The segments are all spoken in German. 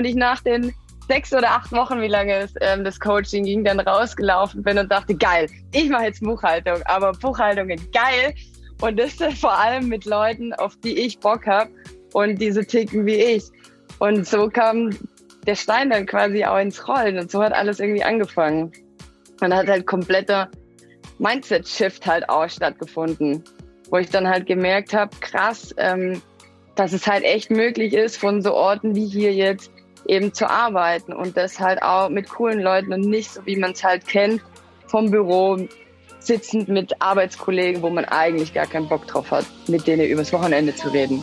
Und ich nach den sechs oder acht Wochen, wie lange es, ähm, das Coaching ging, dann rausgelaufen bin und dachte, geil, ich mache jetzt Buchhaltung, aber Buchhaltung ist geil. Und das vor allem mit Leuten, auf die ich Bock habe und diese ticken wie ich. Und so kam der Stein dann quasi auch ins Rollen und so hat alles irgendwie angefangen. Man hat halt kompletter Mindset-Shift halt auch stattgefunden, wo ich dann halt gemerkt habe, krass, ähm, dass es halt echt möglich ist, von so Orten wie hier jetzt eben zu arbeiten und das halt auch mit coolen Leuten und nicht so, wie man es halt kennt, vom Büro sitzend mit Arbeitskollegen, wo man eigentlich gar keinen Bock drauf hat, mit denen übers Wochenende zu reden.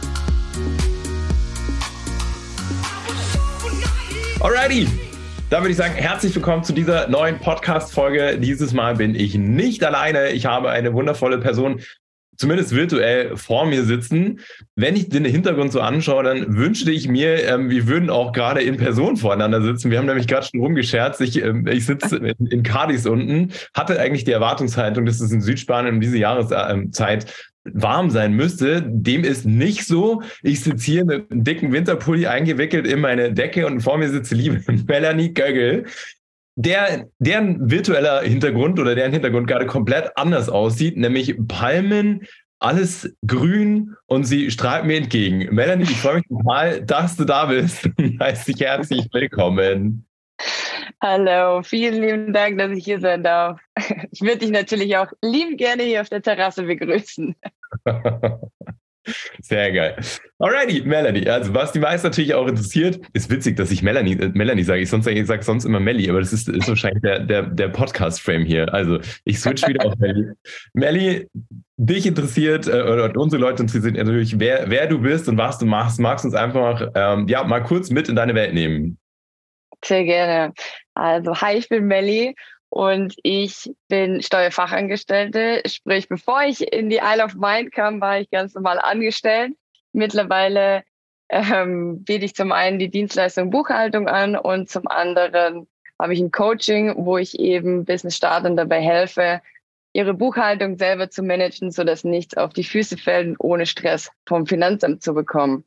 Alrighty. Da würde ich sagen, herzlich willkommen zu dieser neuen Podcast-Folge. Dieses Mal bin ich nicht alleine. Ich habe eine wundervolle Person, zumindest virtuell, vor mir sitzen. Wenn ich den Hintergrund so anschaue, dann wünschte ich mir, ähm, wir würden auch gerade in Person voreinander sitzen. Wir haben nämlich gerade schon rumgescherzt. Ich, ähm, ich sitze in, in Cadiz unten, hatte eigentlich die Erwartungshaltung, dass es in Südspanien um diese Jahreszeit warm sein müsste. Dem ist nicht so. Ich sitze hier mit einem dicken Winterpulli eingewickelt in meine Decke und vor mir sitzt liebe Melanie Göggel, der, deren virtueller Hintergrund oder deren Hintergrund gerade komplett anders aussieht, nämlich Palmen, alles grün und sie strahlt mir entgegen. Melanie, ich freue mich total, dass du da bist. Heißt dich herzlich willkommen. Hallo, vielen lieben Dank, dass ich hier sein darf. Ich würde dich natürlich auch lieb gerne hier auf der Terrasse begrüßen. Sehr geil. Alrighty, Melanie. Also, was die meisten natürlich auch interessiert, ist witzig, dass ich Melanie, äh, Melanie sage. Ich sonst ich sage sonst immer Melly, aber das ist, ist wahrscheinlich der, der, der Podcast-Frame hier. Also, ich switch wieder auf Melly. Melly, dich interessiert äh, oder unsere Leute interessiert natürlich, wer, wer du bist und was du machst. Magst du uns einfach ähm, ja, mal kurz mit in deine Welt nehmen? Sehr gerne. Also, hi, ich bin Melli und ich bin Steuerfachangestellte. Sprich, bevor ich in die Isle of Mind kam, war ich ganz normal angestellt. Mittlerweile ähm, biete ich zum einen die Dienstleistung Buchhaltung an und zum anderen habe ich ein Coaching, wo ich eben Business-Startern dabei helfe, ihre Buchhaltung selber zu managen, sodass nichts auf die Füße fällt ohne Stress vom Finanzamt zu bekommen.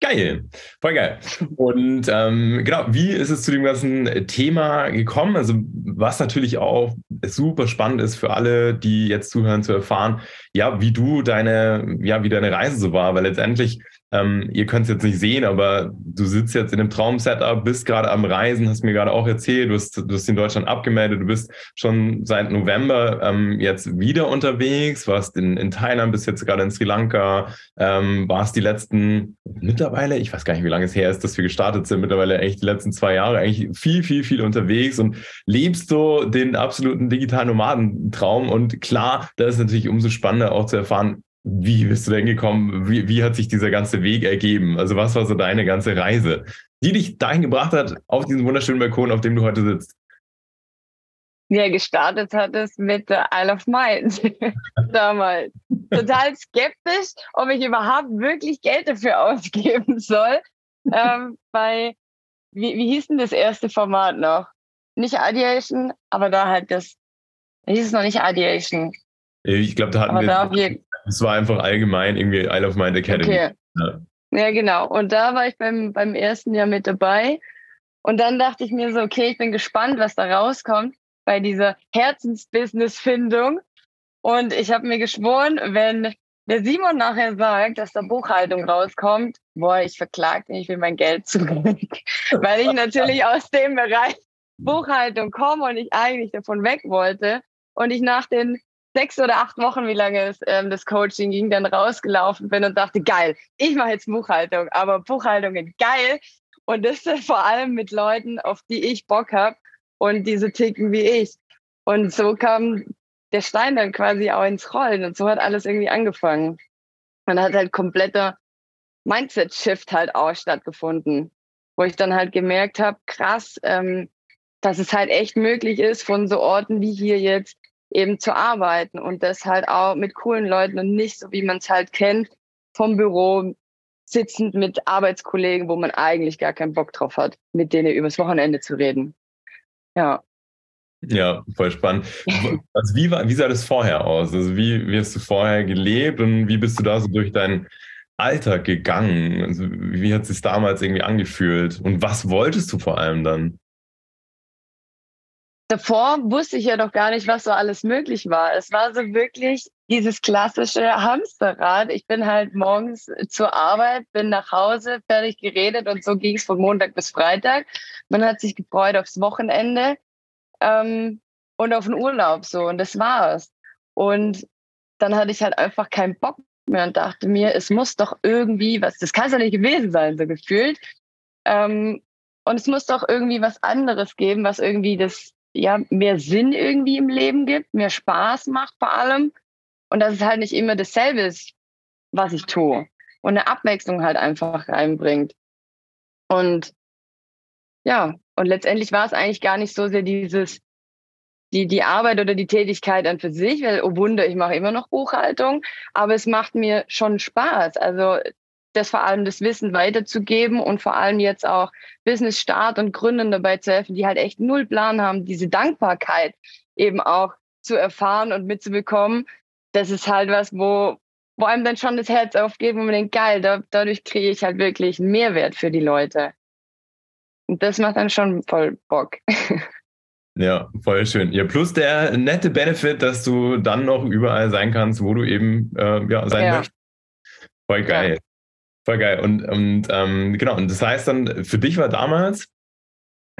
Geil, voll geil. Und ähm, genau, wie ist es zu dem ganzen Thema gekommen? Also was natürlich auch super spannend ist für alle, die jetzt zuhören, zu erfahren, ja, wie du deine, ja, wie deine Reise so war, weil letztendlich ähm, ihr könnt es jetzt nicht sehen, aber du sitzt jetzt in einem Traum-Setup, bist gerade am Reisen, hast mir gerade auch erzählt, du hast, du hast in Deutschland abgemeldet, du bist schon seit November ähm, jetzt wieder unterwegs, warst in, in Thailand, bist jetzt gerade in Sri Lanka, ähm, warst die letzten mittlerweile, ich weiß gar nicht, wie lange es her ist, dass wir gestartet sind, mittlerweile echt die letzten zwei Jahre eigentlich viel, viel, viel unterwegs und lebst so den absoluten digitalen Nomadentraum. Und klar, da ist natürlich umso spannender auch zu erfahren, wie bist du denn gekommen? Wie, wie hat sich dieser ganze Weg ergeben? Also was war so deine ganze Reise, die dich dahin gebracht hat, auf diesen wunderschönen Balkon, auf dem du heute sitzt? Ja, gestartet hat es mit der Isle of Mind damals. Total skeptisch, ob ich überhaupt wirklich Geld dafür ausgeben soll. ähm, bei, wie, wie hieß denn das erste Format noch? Nicht Ideation, aber da halt das, da hieß es noch nicht Ideation. Ich glaube, da hatten aber wir, da es war einfach allgemein irgendwie Isle of Mind Academy. Okay. Ja. ja, genau. Und da war ich beim, beim ersten Jahr mit dabei. Und dann dachte ich mir so, okay, ich bin gespannt, was da rauskommt bei dieser Herzensbusiness-Findung. Und ich habe mir geschworen, wenn der Simon nachher sagt, dass da Buchhaltung rauskommt, boah, ich verklage mich, ich will mein Geld zurück. Weil ich natürlich aus dem Bereich Buchhaltung komme und ich eigentlich davon weg wollte. Und ich nach den sechs oder acht Wochen, wie lange es, ähm, das Coaching ging, dann rausgelaufen bin und dachte, geil, ich mache jetzt Buchhaltung, aber Buchhaltung ist geil. Und das vor allem mit Leuten, auf die ich Bock habe und diese ticken wie ich. Und so kam der Stein dann quasi auch ins Rollen und so hat alles irgendwie angefangen. Man hat halt kompletter Mindset-Shift halt auch stattgefunden, wo ich dann halt gemerkt habe, krass, ähm, dass es halt echt möglich ist, von so Orten wie hier jetzt eben zu arbeiten und das halt auch mit coolen Leuten und nicht so, wie man es halt kennt, vom Büro sitzend mit Arbeitskollegen, wo man eigentlich gar keinen Bock drauf hat, mit denen übers Wochenende zu reden. Ja. Ja, voll spannend. Also wie, war, wie sah das vorher aus? Also wie, wie hast du vorher gelebt und wie bist du da so durch deinen Alltag gegangen? Also wie hat es sich damals irgendwie angefühlt? Und was wolltest du vor allem dann? Davor wusste ich ja doch gar nicht, was so alles möglich war. Es war so wirklich dieses klassische Hamsterrad. Ich bin halt morgens zur Arbeit, bin nach Hause, fertig geredet und so ging es von Montag bis Freitag. Man hat sich gefreut aufs Wochenende ähm, und auf den Urlaub so und das war's. Und dann hatte ich halt einfach keinen Bock mehr und dachte mir, es muss doch irgendwie was, das kann es ja nicht gewesen sein, so gefühlt. Ähm, und es muss doch irgendwie was anderes geben, was irgendwie das, ja, mehr Sinn irgendwie im Leben gibt, mehr Spaß macht vor allem. Und dass es halt nicht immer dasselbe ist, was ich tue. Und eine Abwechslung halt einfach reinbringt. Und ja, und letztendlich war es eigentlich gar nicht so sehr dieses, die, die Arbeit oder die Tätigkeit an für sich, weil, oh Wunder, ich mache immer noch Buchhaltung, aber es macht mir schon Spaß. Also das vor allem das Wissen weiterzugeben und vor allem jetzt auch Business Start und Gründern dabei zu helfen, die halt echt null Plan haben, diese Dankbarkeit eben auch zu erfahren und mitzubekommen. Das ist halt was, wo, wo einem dann schon das Herz aufgeht, wo man denkt, geil, da, dadurch kriege ich halt wirklich einen Mehrwert für die Leute. Und das macht dann schon voll Bock. Ja, voll schön. Ja, plus der nette Benefit, dass du dann noch überall sein kannst, wo du eben äh, ja, sein ja. möchtest. Voll geil. Ja. Voll geil. Und, und ähm, genau, und das heißt dann, für dich war damals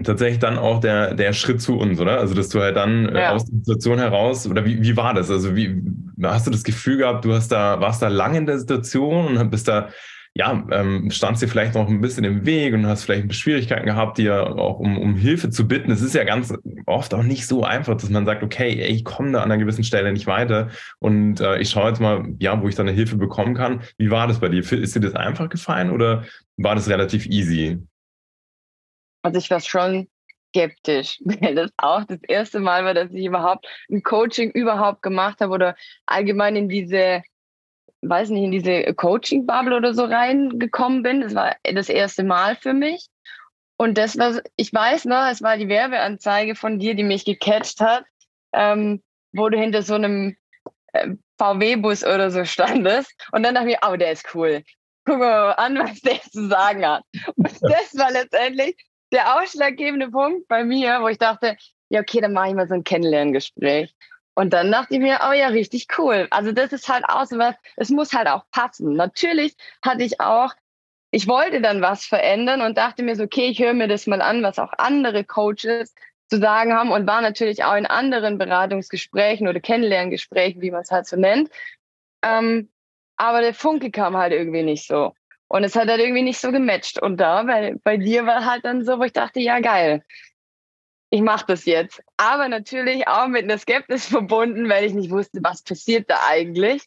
tatsächlich dann auch der, der Schritt zu uns, oder? Also, dass du halt dann äh, ja. aus der Situation heraus, oder wie, wie war das? Also, wie hast du das Gefühl gehabt, du hast da, warst da lange in der Situation und bist da ja, ähm, standst dir vielleicht noch ein bisschen im Weg und hast vielleicht Schwierigkeiten gehabt, dir auch um, um Hilfe zu bitten. Es ist ja ganz oft auch nicht so einfach, dass man sagt, okay, ich komme da an einer gewissen Stelle nicht weiter und äh, ich schaue jetzt mal, ja, wo ich dann eine Hilfe bekommen kann. Wie war das bei dir? Ist dir das einfach gefallen oder war das relativ easy? Also ich war schon skeptisch, weil das auch das erste Mal war, dass ich überhaupt ein Coaching überhaupt gemacht habe oder allgemein in diese weiß nicht, in diese Coaching-Bubble oder so reingekommen bin. Das war das erste Mal für mich. Und das war, ich weiß noch, es war die Werbeanzeige von dir, die mich gecatcht hat, ähm, wo du hinter so einem äh, VW-Bus oder so standest. Und dann dachte ich mir, oh, der ist cool. Guck mal an, was der zu sagen hat. Und das war letztendlich der ausschlaggebende Punkt bei mir, wo ich dachte, ja, okay, dann mache ich mal so ein Kennenlerngespräch. Und dann dachte ich mir, oh ja, richtig cool. Also das ist halt auch so was, es muss halt auch passen. Natürlich hatte ich auch, ich wollte dann was verändern und dachte mir so, okay, ich höre mir das mal an, was auch andere Coaches zu sagen haben und war natürlich auch in anderen Beratungsgesprächen oder Kennenlerngesprächen, wie man es halt so nennt. Ähm, aber der Funke kam halt irgendwie nicht so. Und es hat halt irgendwie nicht so gematcht. Und da, bei, bei dir war halt dann so, wo ich dachte, ja geil, ich mache das jetzt. Aber natürlich auch mit einer Skepsis verbunden, weil ich nicht wusste, was passiert da eigentlich.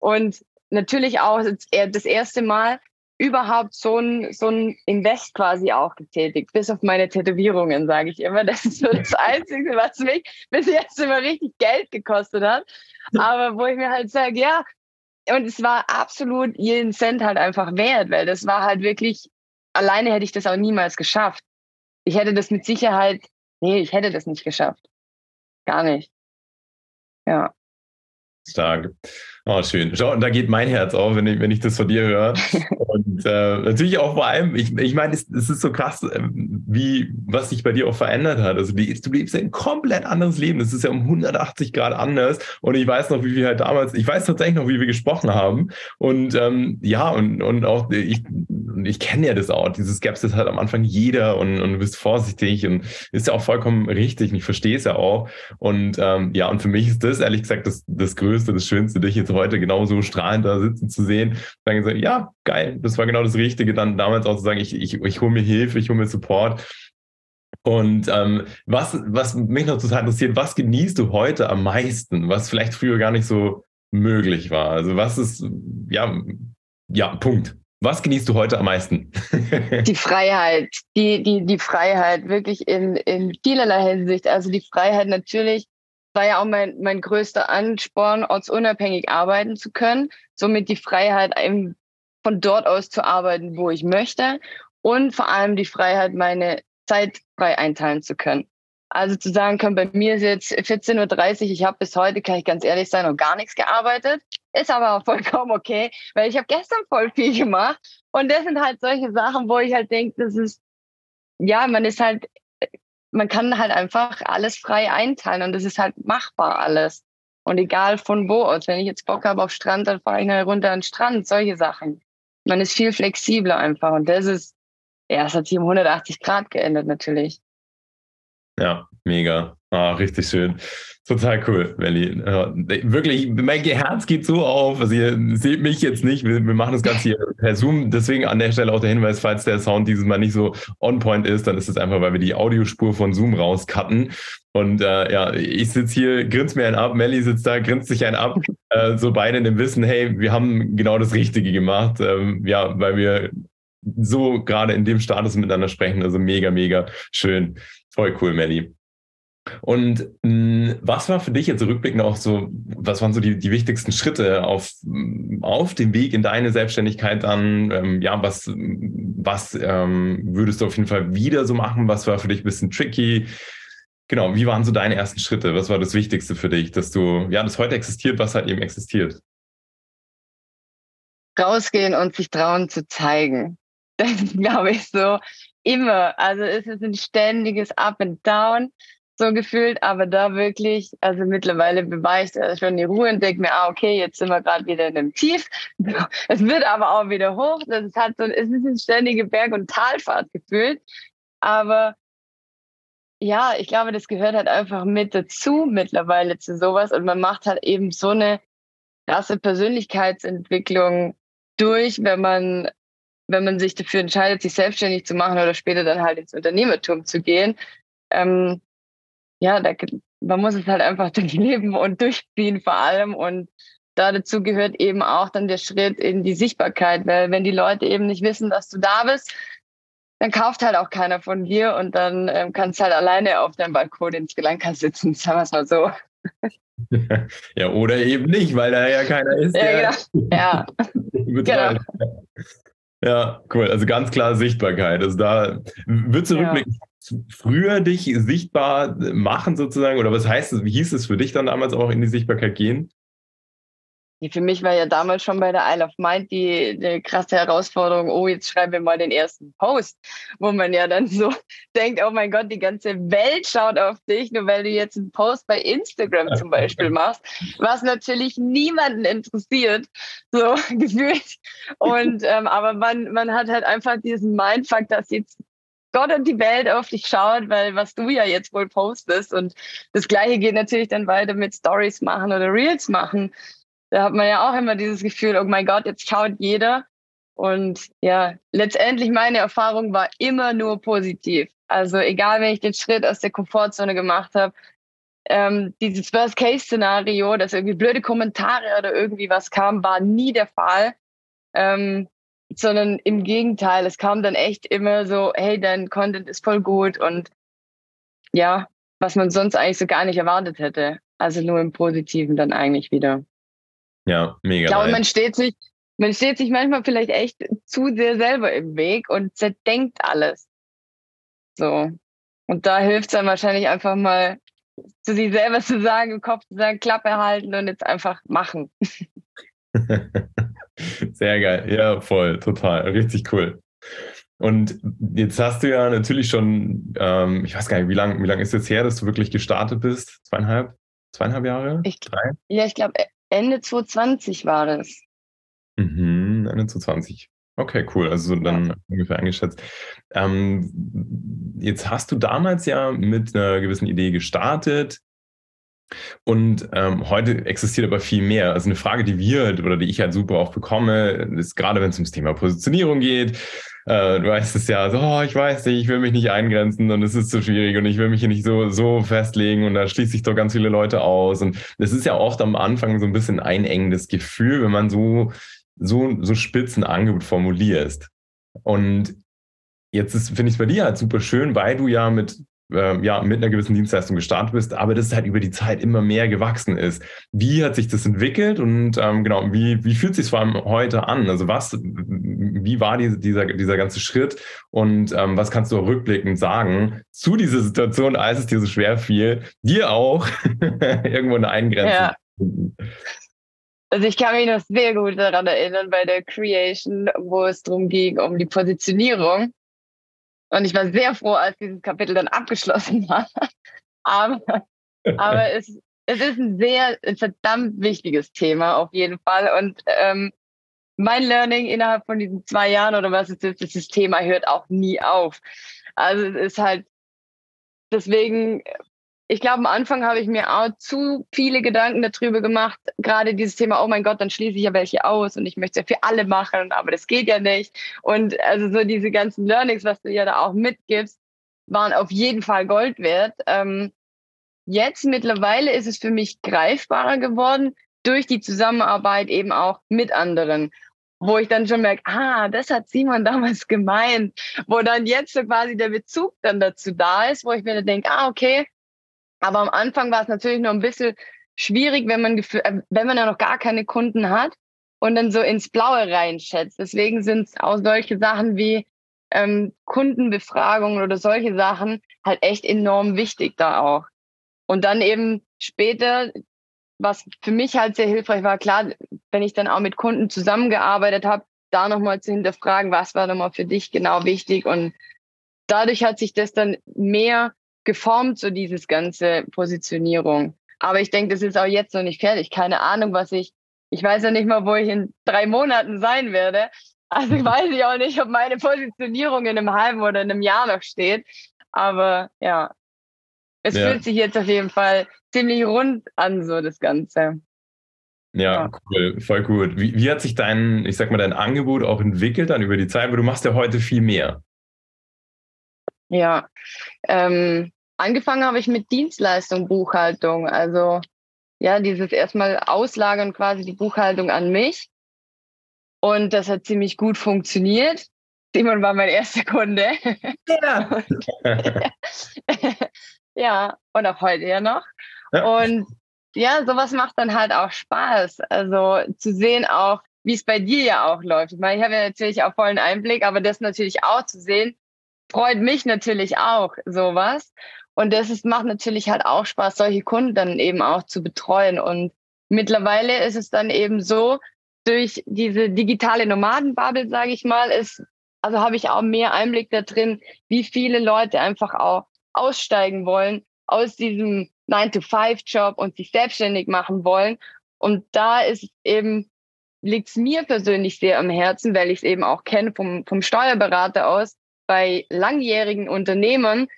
Und natürlich auch das erste Mal überhaupt so ein, so ein Invest quasi auch getätigt, bis auf meine Tätowierungen, sage ich immer. Das ist so das Einzige, was mich bis jetzt immer richtig Geld gekostet hat. Aber wo ich mir halt sage, ja, und es war absolut jeden Cent halt einfach wert, weil das war halt wirklich, alleine hätte ich das auch niemals geschafft. Ich hätte das mit Sicherheit Nee, ich hätte das nicht geschafft. Gar nicht. Ja. Stark. Oh, schön. Schau, da geht mein Herz auf, wenn ich, wenn ich das von dir höre. Und äh, natürlich auch vor allem, ich, ich meine, es, es, ist so krass, ähm, wie, was sich bei dir auch verändert hat. Also die, du lebst ja ein komplett anderes Leben. Das ist ja um 180 Grad anders. Und ich weiß noch, wie wir halt damals, ich weiß tatsächlich noch, wie wir gesprochen haben. Und ähm, ja, und, und auch ich, ich kenne ja das auch. Diese Skepsis hat am Anfang jeder und, und du bist vorsichtig und ist ja auch vollkommen richtig. Und ich verstehe es ja auch. Und ähm, ja, und für mich ist das ehrlich gesagt das, das Größte, das Schönste, dich jetzt heute genauso strahlend da sitzen zu sehen. Sagen so, ja, geil, das war genau das Richtige, dann damals auch zu sagen, ich, ich, ich hole mir Hilfe, ich hole mir Support. Und ähm, was, was mich noch total interessiert, was genießt du heute am meisten, was vielleicht früher gar nicht so möglich war? Also was ist, ja, ja, Punkt. Was genießt du heute am meisten? die Freiheit, die, die, die Freiheit, wirklich in, in vielerlei Hinsicht. Also die Freiheit natürlich war ja auch mein, mein größter Ansporn, ortsunabhängig arbeiten zu können. Somit die Freiheit, von dort aus zu arbeiten, wo ich möchte. Und vor allem die Freiheit, meine Zeit frei einteilen zu können. Also zu sagen können, bei mir ist jetzt 14.30 Uhr, ich habe bis heute, kann ich ganz ehrlich sein, noch gar nichts gearbeitet. Ist aber auch vollkommen okay, weil ich habe gestern voll viel gemacht. Und das sind halt solche Sachen, wo ich halt denke, das ist, ja, man ist halt, man kann halt einfach alles frei einteilen und das ist halt machbar alles. Und egal von wo aus. Wenn ich jetzt Bock habe auf Strand, dann fahre ich runter an den Strand, solche Sachen. Man ist viel flexibler einfach und das ist, ja, es hat sich um 180 Grad geändert natürlich. Ja, mega. Ah, richtig schön. Total cool, Melli. Wirklich, mein Herz geht so auf. Also ihr seht mich jetzt nicht. Wir, wir, machen das Ganze hier per Zoom. Deswegen an der Stelle auch der Hinweis, falls der Sound dieses Mal nicht so on point ist, dann ist es einfach, weil wir die Audiospur von Zoom rauscutten. Und äh, ja, ich sitze hier, grinse mir einen ab, Melli sitzt da, grinst sich einen ab. Äh, so beide in dem Wissen, hey, wir haben genau das Richtige gemacht. Ähm, ja, weil wir so gerade in dem Status miteinander sprechen. Also mega, mega schön. Voll cool, Melli. Und mh, hm, was war für dich jetzt rückblickend auch so, was waren so die, die wichtigsten Schritte auf, auf dem Weg in deine Selbstständigkeit dann? Ähm, ja, was, was ähm, würdest du auf jeden Fall wieder so machen? Was war für dich ein bisschen tricky? Genau, wie waren so deine ersten Schritte? Was war das Wichtigste für dich, dass du, ja, das heute existiert, was halt eben existiert? Rausgehen und sich trauen zu zeigen. Das ist, glaube ich, so immer. Also es ist ein ständiges Up and Down so gefühlt, aber da wirklich, also mittlerweile beweist er schon die Ruhe und denkt mir, ah, okay, jetzt sind wir gerade wieder in einem Tief. Es wird aber auch wieder hoch. Das halt so, es ist ein ständige Berg- und Talfahrt gefühlt. Aber ja, ich glaube, das gehört halt einfach mit dazu mittlerweile zu sowas und man macht halt eben so eine krasse Persönlichkeitsentwicklung durch, wenn man wenn man sich dafür entscheidet, sich selbstständig zu machen oder später dann halt ins Unternehmertum zu gehen. Ähm, ja, da, man muss es halt einfach durchleben und durchziehen vor allem. Und da dazu gehört eben auch dann der Schritt in die Sichtbarkeit, weil wenn die Leute eben nicht wissen, dass du da bist, dann kauft halt auch keiner von dir und dann ähm, kannst du halt alleine auf deinem Balkon ins Gelanka sitzen, sagen wir es mal so. Ja, oder eben nicht, weil da ja keiner ist. Ja, genau. Ja. genau. Ja, cool. Also ganz klar Sichtbarkeit. Also da würdest du ja. rückblickend früher dich sichtbar machen sozusagen? Oder was heißt es, wie hieß es für dich dann damals auch in die Sichtbarkeit gehen? Für mich war ja damals schon bei der Isle of Mind die, die krasse Herausforderung, oh, jetzt schreiben wir mal den ersten Post, wo man ja dann so denkt, oh mein Gott, die ganze Welt schaut auf dich, nur weil du jetzt einen Post bei Instagram zum Beispiel machst, was natürlich niemanden interessiert, so gefühlt. Und ähm, aber man, man hat halt einfach diesen Mindfuck, dass jetzt Gott und die Welt auf dich schaut, weil was du ja jetzt wohl postest. Und das Gleiche geht natürlich dann weiter mit Stories machen oder Reels machen. Da hat man ja auch immer dieses Gefühl, oh mein Gott, jetzt schaut jeder. Und ja, letztendlich meine Erfahrung war immer nur positiv. Also egal, wenn ich den Schritt aus der Komfortzone gemacht habe, ähm, dieses Worst-Case-Szenario, dass irgendwie blöde Kommentare oder irgendwie was kam, war nie der Fall. Ähm, sondern im Gegenteil, es kam dann echt immer so, hey, dein Content ist voll gut und ja, was man sonst eigentlich so gar nicht erwartet hätte. Also nur im Positiven dann eigentlich wieder. Ja, mega. Ich glaube, man steht sich, man steht sich manchmal vielleicht echt zu sehr selber im Weg und zerdenkt alles. So. Und da hilft es dann wahrscheinlich einfach mal zu sich selber zu sagen, im Kopf zu sagen, Klappe halten und jetzt einfach machen. Sehr geil. Ja, voll, total. Richtig cool. Und jetzt hast du ja natürlich schon, ähm, ich weiß gar nicht, wie lange wie lang ist jetzt her, dass du wirklich gestartet bist? Zweieinhalb? Zweieinhalb Jahre? Ich, Drei? Ja, ich glaube, Ende 2020 war das. Mhm, Ende 2020. Okay, cool. Also dann ja. ungefähr eingeschätzt. Ähm, jetzt hast du damals ja mit einer gewissen Idee gestartet. Und ähm, heute existiert aber viel mehr. Also eine Frage, die wir oder die ich halt super oft bekomme, ist gerade wenn es ums Thema Positionierung geht. Äh, du weißt es ja, so, oh, ich weiß nicht, ich will mich nicht eingrenzen und es ist zu schwierig und ich will mich hier nicht so, so festlegen und da schließt sich doch ganz viele Leute aus. Und das ist ja oft am Anfang so ein bisschen ein einengendes Gefühl, wenn man so so, so spitzen Angebot formulierst. Und jetzt finde ich es bei dir halt super schön, weil du ja mit äh, ja, mit einer gewissen Dienstleistung gestartet bist, aber das halt über die Zeit immer mehr gewachsen ist. Wie hat sich das entwickelt und ähm, genau, wie, wie fühlt sich vor allem heute an? Also was, wie war die, dieser, dieser ganze Schritt und ähm, was kannst du rückblickend sagen zu dieser Situation, als es dir so schwer fiel, dir auch irgendwo eine Eingrenzung ja. Also ich kann mich noch sehr gut daran erinnern bei der Creation, wo es darum ging, um die Positionierung. Und ich war sehr froh, als dieses Kapitel dann abgeschlossen war. aber aber es, es ist ein sehr ein verdammt wichtiges Thema auf jeden Fall. Und ähm, mein Learning innerhalb von diesen zwei Jahren oder was es ist, das Thema hört auch nie auf. Also es ist halt, deswegen ich glaube, am Anfang habe ich mir auch zu viele Gedanken darüber gemacht, gerade dieses Thema, oh mein Gott, dann schließe ich ja welche aus und ich möchte es ja für alle machen, aber das geht ja nicht. Und also so diese ganzen Learnings, was du ja da auch mitgibst, waren auf jeden Fall Gold wert. Ähm, jetzt mittlerweile ist es für mich greifbarer geworden durch die Zusammenarbeit eben auch mit anderen wo ich dann schon merke, ah, das hat Simon damals gemeint, wo dann jetzt so quasi der Bezug dann dazu da ist, wo ich mir dann denke, ah, okay, aber am Anfang war es natürlich noch ein bisschen schwierig, wenn man, äh, wenn man ja noch gar keine Kunden hat und dann so ins Blaue reinschätzt. Deswegen sind auch solche Sachen wie ähm, Kundenbefragungen oder solche Sachen halt echt enorm wichtig da auch. Und dann eben später, was für mich halt sehr hilfreich war, klar, wenn ich dann auch mit Kunden zusammengearbeitet habe, da nochmal zu hinterfragen, was war nochmal für dich genau wichtig. Und dadurch hat sich das dann mehr geformt, so dieses ganze Positionierung. Aber ich denke, das ist auch jetzt noch nicht fertig. Keine Ahnung, was ich, ich weiß ja nicht mal, wo ich in drei Monaten sein werde. Also ich weiß ich auch nicht, ob meine Positionierung in einem halben oder in einem Jahr noch steht. Aber ja, es ja. fühlt sich jetzt auf jeden Fall ziemlich rund an, so das Ganze. Ja, ja, cool, voll gut. Wie, wie hat sich dein, ich sag mal, dein Angebot auch entwickelt dann über die Zeit? Weil du machst ja heute viel mehr. Ja, ähm, Angefangen habe ich mit Dienstleistung, Buchhaltung. Also ja, dieses erstmal auslagern quasi die Buchhaltung an mich. Und das hat ziemlich gut funktioniert. Simon war mein erster Kunde. Ja. und, ja, und auch heute ja noch. Ja. Und ja, sowas macht dann halt auch Spaß. Also zu sehen auch, wie es bei dir ja auch läuft. Ich meine, ich habe ja natürlich auch vollen Einblick, aber das natürlich auch zu sehen, freut mich natürlich auch, sowas. Und das ist, macht natürlich halt auch Spaß, solche Kunden dann eben auch zu betreuen. Und mittlerweile ist es dann eben so, durch diese digitale Nomadenbubble, sage ich mal, ist, also habe ich auch mehr Einblick da drin, wie viele Leute einfach auch aussteigen wollen aus diesem 9-to-5-Job und sich selbstständig machen wollen. Und da ist eben, liegt es mir persönlich sehr am Herzen, weil ich es eben auch kenne vom, vom Steuerberater aus, bei langjährigen Unternehmern,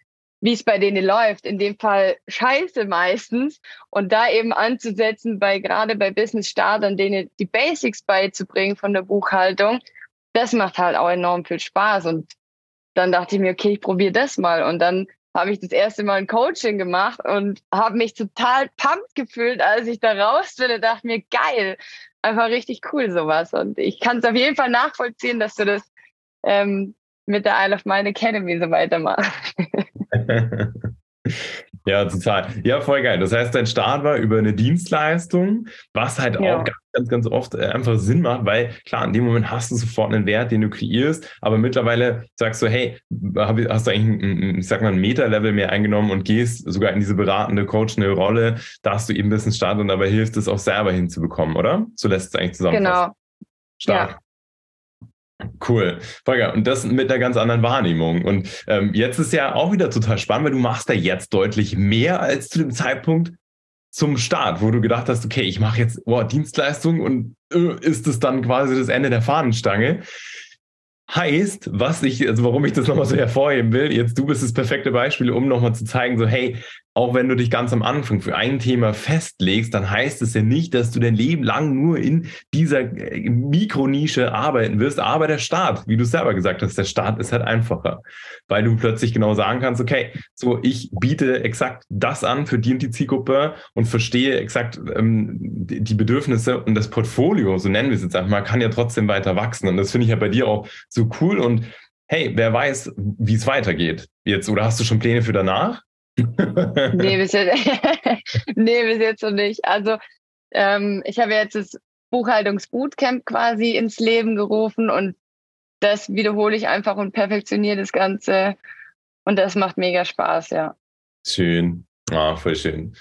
wie es bei denen läuft. In dem Fall scheiße meistens. Und da eben anzusetzen, bei gerade bei Business-Startern, denen die Basics beizubringen von der Buchhaltung, das macht halt auch enorm viel Spaß. Und dann dachte ich mir, okay, ich probiere das mal. Und dann habe ich das erste Mal ein Coaching gemacht und habe mich total pumped gefühlt, als ich da raus bin und dachte mir, geil, einfach richtig cool sowas. Und ich kann es auf jeden Fall nachvollziehen, dass du das ähm, mit der Isle of Mind Academy so weitermachst. ja, total. Ja, voll geil. Das heißt, dein Start war über eine Dienstleistung, was halt ja. auch ganz, ganz oft äh, einfach Sinn macht, weil klar, in dem Moment hast du sofort einen Wert, den du kreierst, aber mittlerweile sagst du, hey, hast du eigentlich ein, ich sag mal, ein Meta-Level mehr eingenommen und gehst sogar in diese beratende, coachende Rolle, dass du eben ein bisschen startest und dabei hilfst, es auch selber hinzubekommen, oder? So lässt es eigentlich zusammenfassen. Genau. Stark. Ja. Cool, Volker. Und das mit einer ganz anderen Wahrnehmung. Und ähm, jetzt ist ja auch wieder total spannend, weil du machst da jetzt deutlich mehr als zu dem Zeitpunkt zum Start, wo du gedacht hast, okay, ich mache jetzt oh, Dienstleistung und äh, ist es dann quasi das Ende der Fahnenstange. Heißt, was ich, also warum ich das nochmal so hervorheben will, jetzt du bist das perfekte Beispiel, um nochmal zu zeigen, so hey, auch wenn du dich ganz am Anfang für ein Thema festlegst, dann heißt es ja nicht, dass du dein Leben lang nur in dieser äh, Mikronische arbeiten wirst. Aber der Start, wie du selber gesagt hast, der Start ist halt einfacher, weil du plötzlich genau sagen kannst, okay, so ich biete exakt das an für die und die Zielgruppe und verstehe exakt ähm, die Bedürfnisse und das Portfolio, so nennen wir es jetzt einfach mal, kann ja trotzdem weiter wachsen. Und das finde ich ja bei dir auch so cool und hey, wer weiß, wie es weitergeht jetzt oder hast du schon Pläne für danach? Nee, bis jetzt, nee, bis jetzt noch nicht. Also ähm, ich habe jetzt das Buchhaltungsbootcamp quasi ins Leben gerufen und das wiederhole ich einfach und perfektioniere das Ganze. Und das macht mega Spaß, ja. Schön. Ah, voll schön.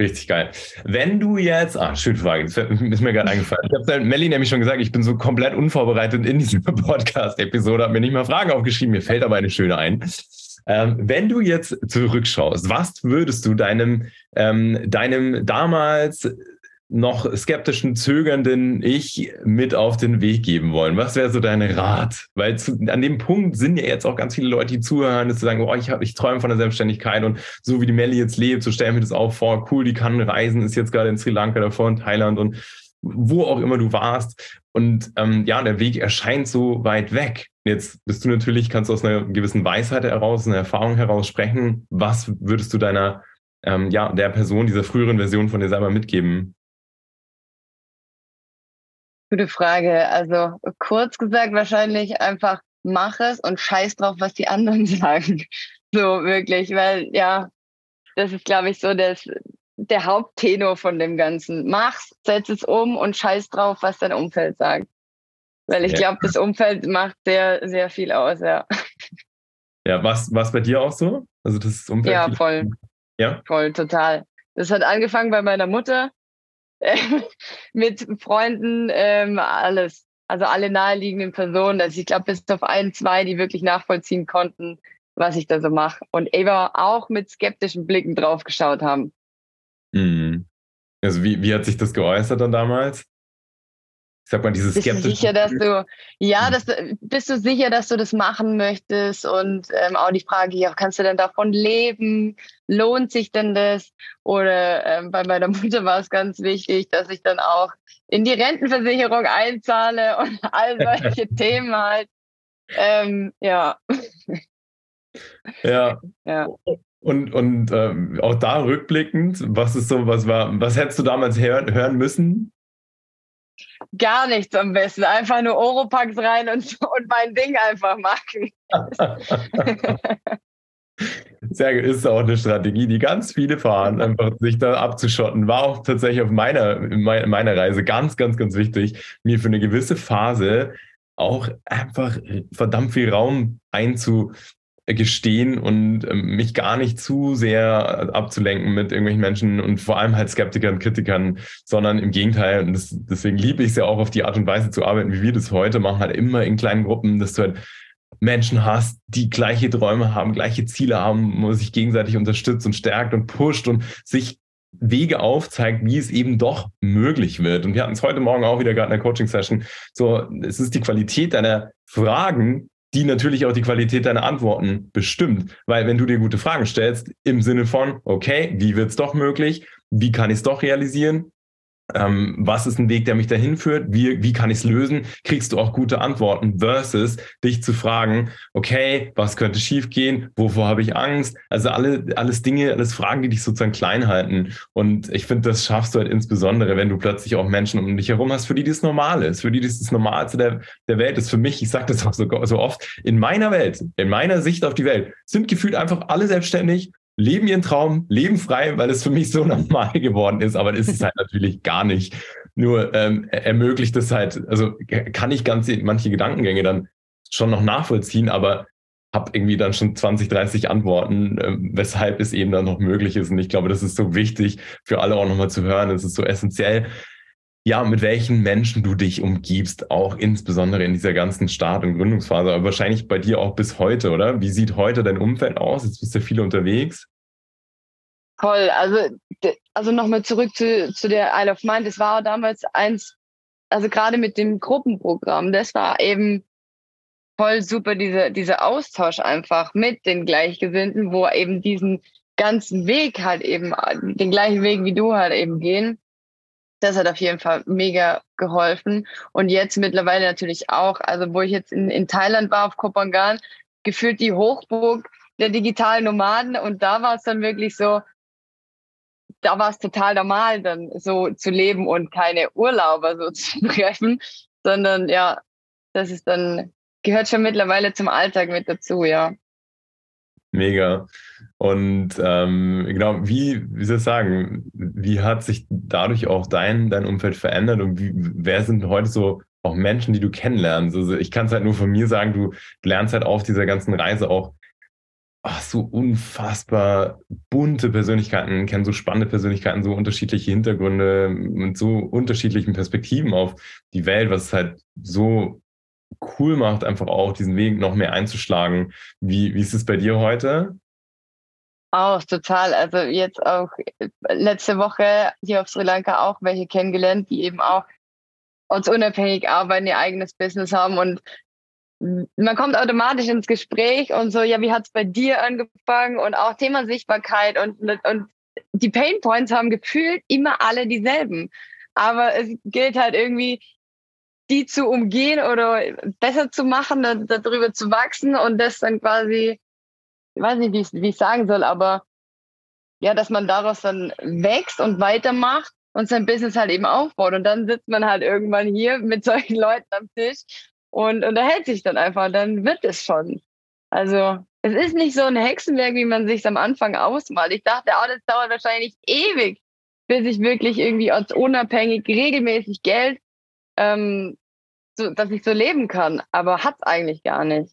Richtig geil. Wenn du jetzt, ah, schöne Frage, das ist mir gerade eingefallen. Ich habe Melli nämlich schon gesagt, ich bin so komplett unvorbereitet in diese Podcast-Episode, habe mir nicht mal Fragen aufgeschrieben, mir fällt aber eine schöne ein. Ähm, wenn du jetzt zurückschaust, was würdest du deinem, ähm, deinem damals noch skeptischen, zögernden Ich mit auf den Weg geben wollen? Was wäre so dein Rat? Weil zu, an dem Punkt sind ja jetzt auch ganz viele Leute, die zuhören, dass sie sagen, oh, ich, ich träume von der Selbstständigkeit und so wie die Melli jetzt lebt, so stellen wir das auch vor, cool, die kann reisen, ist jetzt gerade in Sri Lanka davor in Thailand und wo auch immer du warst. Und ähm, ja, der Weg erscheint so weit weg. Jetzt bist du natürlich, kannst du aus einer gewissen Weisheit heraus, einer Erfahrung heraus sprechen. Was würdest du deiner, ähm, ja, der Person, dieser früheren Version von dir selber mitgeben? Gute Frage. Also kurz gesagt, wahrscheinlich einfach mach es und scheiß drauf, was die anderen sagen. So wirklich, weil ja, das ist, glaube ich, so das, der Haupttenor von dem Ganzen. Mach's, setz es um und scheiß drauf, was dein Umfeld sagt. Weil ich ja. glaube, das Umfeld macht sehr, sehr viel aus, ja. Ja, was, was bei dir auch so? Also das Umfeld? Ja, voll. Ja? Voll, total. Das hat angefangen bei meiner Mutter, äh, mit Freunden, ähm, alles. Also alle naheliegenden Personen. Also ich glaube, bis auf ein, zwei, die wirklich nachvollziehen konnten, was ich da so mache. Und Eva auch mit skeptischen Blicken drauf geschaut haben. Mhm. Also wie, wie hat sich das geäußert dann damals? Ich sag mal, dieses bist du sicher, dass du, ja, hm. das, bist du sicher, dass du das machen möchtest? Und ähm, auch die Frage, ja, kannst du denn davon leben? Lohnt sich denn das? Oder ähm, bei meiner Mutter war es ganz wichtig, dass ich dann auch in die Rentenversicherung einzahle und all solche Themen halt. Ähm, ja. Ja. ja. Und, und ähm, auch da rückblickend, was ist so, was war, was hättest du damals hören, hören müssen? Gar nichts am besten. Einfach nur Oropax rein und, und mein Ding einfach machen. Sehr gut, ist auch eine Strategie, die ganz viele fahren, einfach sich da abzuschotten. War auch tatsächlich auf meiner, meiner Reise ganz, ganz, ganz wichtig, mir für eine gewisse Phase auch einfach verdammt viel Raum einzu, gestehen und ähm, mich gar nicht zu sehr abzulenken mit irgendwelchen Menschen und vor allem halt Skeptikern, Kritikern, sondern im Gegenteil. Und das, deswegen liebe ich es ja auch auf die Art und Weise zu arbeiten, wie wir das heute machen, halt immer in kleinen Gruppen, dass du halt Menschen hast, die gleiche Träume haben, gleiche Ziele haben, wo man sich gegenseitig unterstützt und stärkt und pusht und sich Wege aufzeigt, wie es eben doch möglich wird. Und wir hatten es heute Morgen auch wieder gerade in der Coaching-Session. So, es ist die Qualität deiner Fragen, die natürlich auch die Qualität deiner Antworten bestimmt. Weil wenn du dir gute Fragen stellst, im Sinne von, okay, wie wird es doch möglich? Wie kann ich es doch realisieren? Ähm, was ist ein Weg, der mich dahin führt, wie, wie kann ich es lösen, kriegst du auch gute Antworten versus dich zu fragen, okay, was könnte schiefgehen, wovor habe ich Angst, also alle, alles Dinge, alles Fragen, die dich sozusagen klein halten. Und ich finde, das schaffst du halt insbesondere, wenn du plötzlich auch Menschen um dich herum hast, für die das normal ist, für die das das Normalste der, der Welt ist. Für mich, ich sage das auch so, so oft, in meiner Welt, in meiner Sicht auf die Welt, sind gefühlt einfach alle selbstständig leben ihren Traum, leben frei, weil es für mich so normal geworden ist, aber das ist es halt natürlich gar nicht. Nur ähm, ermöglicht es halt, also kann ich ganz manche Gedankengänge dann schon noch nachvollziehen, aber habe irgendwie dann schon 20, 30 Antworten, äh, weshalb es eben dann noch möglich ist. Und ich glaube, das ist so wichtig für alle auch nochmal zu hören. Es ist so essentiell, ja, mit welchen Menschen du dich umgibst, auch insbesondere in dieser ganzen Start- und Gründungsphase, aber wahrscheinlich bei dir auch bis heute, oder? Wie sieht heute dein Umfeld aus? Jetzt bist du viel unterwegs. Toll, also, also nochmal zurück zu, zu der Isle of Mind. Das war damals eins, also gerade mit dem Gruppenprogramm, das war eben voll super, diese, dieser Austausch einfach mit den Gleichgesinnten, wo eben diesen ganzen Weg halt eben, den gleichen Weg wie du halt eben gehen. Das hat auf jeden Fall mega geholfen. Und jetzt mittlerweile natürlich auch, also wo ich jetzt in, in Thailand war, auf Kopangan, gefühlt die Hochburg der digitalen Nomaden. Und da war es dann wirklich so, da war es total normal, dann so zu leben und keine Urlauber so zu treffen, sondern ja, das ist dann, gehört schon mittlerweile zum Alltag mit dazu, ja. Mega. Und ähm, genau, wie, wie soll ich sagen, wie hat sich dadurch auch dein, dein Umfeld verändert und wie, wer sind heute so auch Menschen, die du kennenlernst? Also ich kann es halt nur von mir sagen, du lernst halt auf dieser ganzen Reise auch ach, so unfassbar bunte Persönlichkeiten, kennen so spannende Persönlichkeiten, so unterschiedliche Hintergründe mit so unterschiedlichen Perspektiven auf die Welt, was es halt so cool macht, einfach auch diesen Weg noch mehr einzuschlagen. Wie, wie ist es bei dir heute? Auch total. Also jetzt auch letzte Woche hier auf Sri Lanka auch welche kennengelernt, die eben auch uns unabhängig arbeiten, ihr eigenes Business haben und man kommt automatisch ins Gespräch und so, ja, wie hat es bei dir angefangen? Und auch Thema Sichtbarkeit und, und die Pain Points haben gefühlt immer alle dieselben. Aber es gilt halt irgendwie, die zu umgehen oder besser zu machen, darüber zu wachsen und das dann quasi, ich weiß nicht, wie ich, wie ich sagen soll, aber ja, dass man daraus dann wächst und weitermacht und sein Business halt eben aufbaut. Und dann sitzt man halt irgendwann hier mit solchen Leuten am Tisch und unterhält sich dann einfach, dann wird es schon. Also es ist nicht so ein Hexenwerk, wie man sich am Anfang ausmalt. Ich dachte, oh, das dauert wahrscheinlich ewig, bis ich wirklich irgendwie als unabhängig regelmäßig Geld, ähm, so, dass ich so leben kann. Aber hat's eigentlich gar nicht.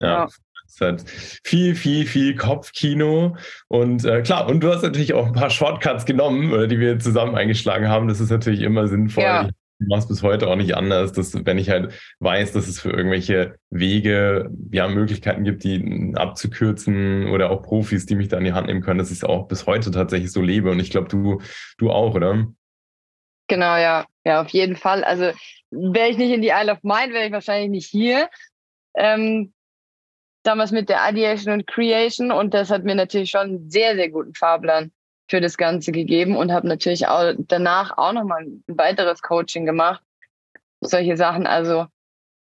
Ja. ja. Es hat viel, viel, viel Kopfkino. Und äh, klar, und du hast natürlich auch ein paar Shortcuts genommen, oder die wir zusammen eingeschlagen haben. Das ist natürlich immer sinnvoll. Ja mache es bis heute auch nicht anders, dass wenn ich halt weiß, dass es für irgendwelche Wege ja Möglichkeiten gibt, die abzukürzen oder auch Profis, die mich da in die Hand nehmen können, dass ich es auch bis heute tatsächlich so lebe. Und ich glaube, du, du auch, oder? Genau, ja. Ja, auf jeden Fall. Also wäre ich nicht in die Isle of Mind, wäre ich wahrscheinlich nicht hier. Ähm, damals mit der Ideation und Creation und das hat mir natürlich schon einen sehr, sehr guten Fahrplan für das Ganze gegeben und habe natürlich auch danach auch nochmal ein weiteres Coaching gemacht. Solche Sachen. Also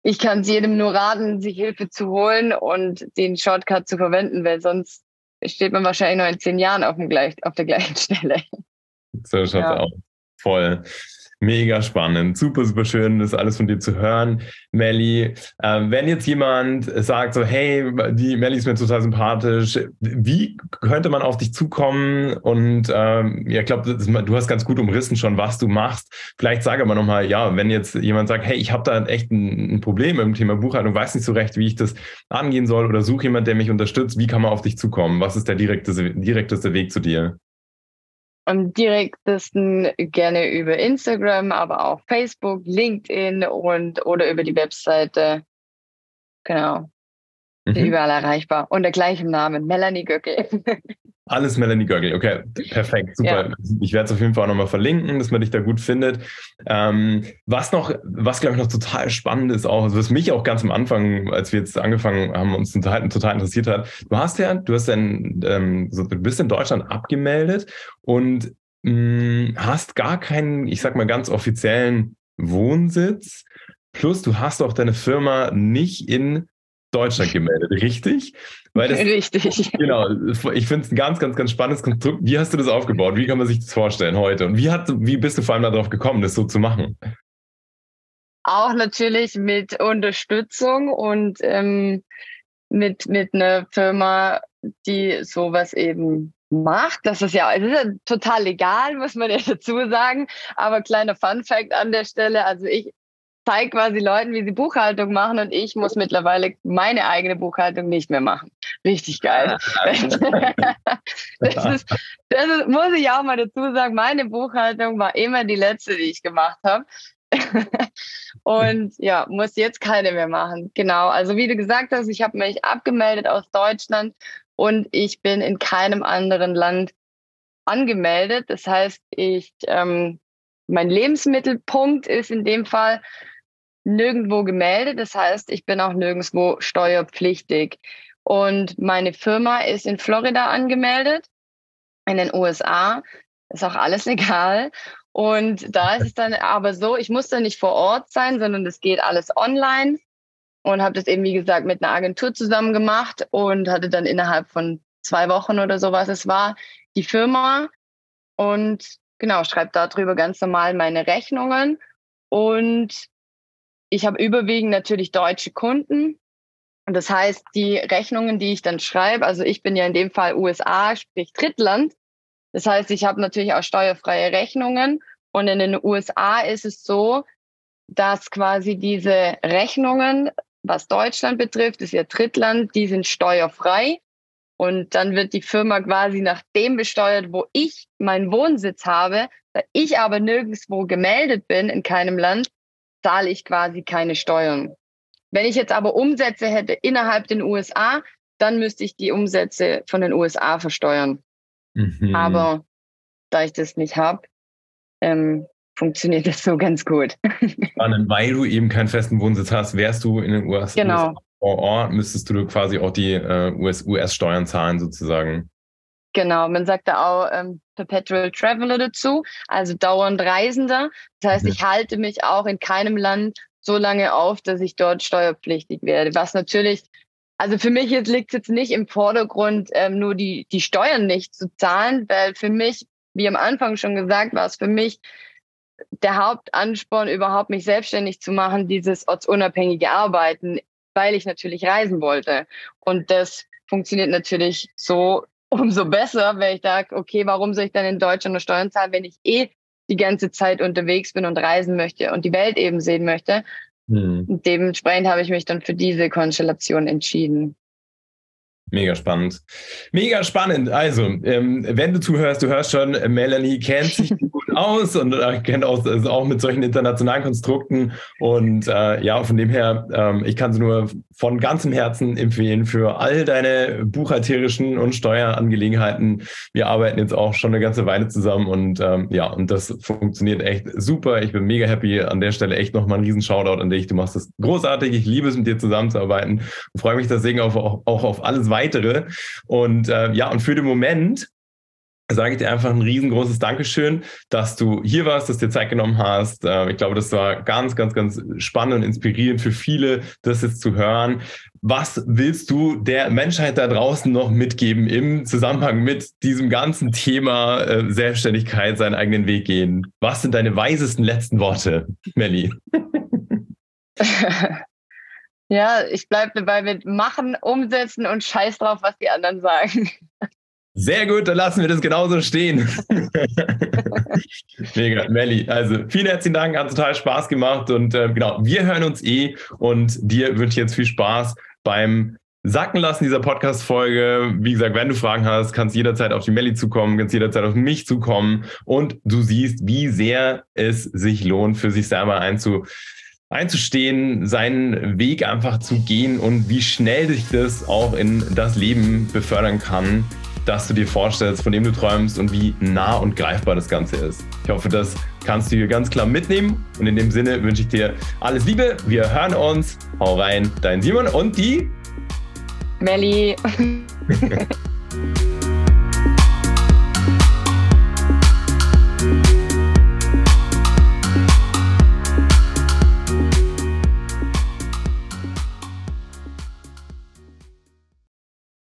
ich kann es jedem nur raten, sich Hilfe zu holen und den Shortcut zu verwenden, weil sonst steht man wahrscheinlich noch in zehn Jahren auf, dem gleich, auf der gleichen Stelle. So schaut's ja. auch. Voll. Mega spannend, super, super schön, das alles von dir zu hören. Melli, äh, wenn jetzt jemand sagt so, hey, die Melli ist mir total sympathisch, wie könnte man auf dich zukommen? Und ähm, ja, ich glaube, du hast ganz gut umrissen schon, was du machst. Vielleicht sage aber nochmal, ja, wenn jetzt jemand sagt, hey, ich habe da echt ein, ein Problem im Thema Buchhaltung, weiß nicht so recht, wie ich das angehen soll oder suche jemand, der mich unterstützt, wie kann man auf dich zukommen? Was ist der direkteste, direkteste Weg zu dir? Am direktesten gerne über Instagram, aber auch Facebook, LinkedIn und oder über die Webseite. Genau. Mhm. Überall erreichbar. Unter gleichem Namen, Melanie Göckel. Alles Melanie Göggel. Okay, perfekt, super. Ja. Ich werde es auf jeden Fall auch nochmal verlinken, dass man dich da gut findet. Ähm, was noch, was glaube ich noch total spannend ist auch, was mich auch ganz am Anfang, als wir jetzt angefangen haben, uns total, total interessiert hat. Du hast ja, du hast dann, ähm, so, du bist in Deutschland abgemeldet und mh, mm, hast gar keinen, ich sag mal ganz offiziellen Wohnsitz. Plus du hast auch deine Firma nicht in Deutschland gemeldet, richtig? Weil das, richtig. Genau, ich finde es ein ganz, ganz, ganz spannendes Konstrukt. Wie hast du das aufgebaut? Wie kann man sich das vorstellen heute? Und wie, hat, wie bist du vor allem darauf gekommen, das so zu machen? Auch natürlich mit Unterstützung und ähm, mit, mit einer Firma, die sowas eben macht. Das ist ja, es ist ja total legal, muss man ja dazu sagen. Aber kleiner Fun Fact an der Stelle. Also ich zeige quasi Leuten, wie sie Buchhaltung machen und ich muss mittlerweile meine eigene Buchhaltung nicht mehr machen. Richtig geil. das, ist, das ist, muss ich auch mal dazu sagen, meine Buchhaltung war immer die letzte, die ich gemacht habe. und ja, muss jetzt keine mehr machen. Genau. Also wie du gesagt hast, ich habe mich abgemeldet aus Deutschland und ich bin in keinem anderen Land angemeldet. Das heißt, ich ähm, mein Lebensmittelpunkt ist in dem Fall nirgendwo gemeldet. Das heißt, ich bin auch nirgendwo steuerpflichtig. Und meine Firma ist in Florida angemeldet, in den USA. Ist auch alles legal. Und da ist es dann aber so, ich muss da nicht vor Ort sein, sondern das geht alles online. Und habe das eben, wie gesagt, mit einer Agentur zusammen gemacht und hatte dann innerhalb von zwei Wochen oder sowas es war, die Firma. Und genau, schreibe darüber ganz normal meine Rechnungen. Und ich habe überwiegend natürlich deutsche Kunden. Und das heißt, die Rechnungen, die ich dann schreibe, also ich bin ja in dem Fall USA, sprich Drittland. Das heißt, ich habe natürlich auch steuerfreie Rechnungen. Und in den USA ist es so, dass quasi diese Rechnungen, was Deutschland betrifft, ist ja Drittland, die sind steuerfrei. Und dann wird die Firma quasi nach dem besteuert, wo ich meinen Wohnsitz habe. Da ich aber nirgendwo gemeldet bin in keinem Land, zahle ich quasi keine Steuern. Wenn ich jetzt aber Umsätze hätte innerhalb den USA, dann müsste ich die Umsätze von den USA versteuern. Mhm. Aber da ich das nicht habe, ähm, funktioniert das so ganz gut. Spannend, weil du eben keinen festen Wohnsitz hast, wärst du in den USA genau. vor Ort, müsstest du quasi auch die äh, US-Steuern US zahlen sozusagen. Genau, man sagt da auch ähm, Perpetual Traveler dazu, also dauernd Reisender. Das heißt, ich halte mich auch in keinem Land so lange auf, dass ich dort steuerpflichtig werde. Was natürlich, also für mich liegt es jetzt nicht im Vordergrund, ähm, nur die, die Steuern nicht zu zahlen, weil für mich, wie am Anfang schon gesagt, war es für mich der Hauptansporn, überhaupt mich selbstständig zu machen, dieses ortsunabhängige Arbeiten, weil ich natürlich reisen wollte. Und das funktioniert natürlich so umso besser, wenn ich sage, okay, warum soll ich dann in Deutschland nur Steuern zahlen, wenn ich eh die ganze Zeit unterwegs bin und reisen möchte und die Welt eben sehen möchte. Hm. Dementsprechend habe ich mich dann für diese Konstellation entschieden. Mega spannend. Mega spannend. Also, ähm, wenn du zuhörst, du hörst schon, Melanie kennt sich gut aus und äh, kennt auch, also auch mit solchen internationalen Konstrukten. Und äh, ja, von dem her, ähm, ich kann sie nur von ganzem Herzen empfehlen für all deine buchhalterischen und Steuerangelegenheiten. Wir arbeiten jetzt auch schon eine ganze Weile zusammen und ähm, ja, und das funktioniert echt super. Ich bin mega happy. An der Stelle echt nochmal ein riesen Shoutout an dich. Du machst das großartig. Ich liebe es, mit dir zusammenzuarbeiten und freue mich deswegen auch, auch auf alles weitere. Und äh, ja, und für den Moment sage ich dir einfach ein riesengroßes Dankeschön, dass du hier warst, dass du dir Zeit genommen hast. Ähm, ich glaube, das war ganz, ganz, ganz spannend und inspirierend für viele, das jetzt zu hören. Was willst du der Menschheit da draußen noch mitgeben im Zusammenhang mit diesem ganzen Thema äh, Selbstständigkeit, seinen eigenen Weg gehen? Was sind deine weisesten letzten Worte, Melli? ja, ich bleibe dabei mit machen, umsetzen und scheiß drauf, was die anderen sagen. Sehr gut, dann lassen wir das genauso stehen. Mega, Melli. Also vielen herzlichen Dank, hat total Spaß gemacht und äh, genau, wir hören uns eh und dir wünsche ich jetzt viel Spaß beim Sacken lassen dieser Podcast-Folge. Wie gesagt, wenn du Fragen hast, kannst jederzeit auf die Melli zukommen, kannst jederzeit auf mich zukommen und du siehst, wie sehr es sich lohnt, für sich selber einzu einzustehen, seinen Weg einfach zu gehen und wie schnell sich das auch in das Leben befördern kann, das du dir vorstellst, von dem du träumst und wie nah und greifbar das Ganze ist. Ich hoffe, das kannst du hier ganz klar mitnehmen. Und in dem Sinne wünsche ich dir alles Liebe. Wir hören uns. Hau rein, dein Simon und die Melli.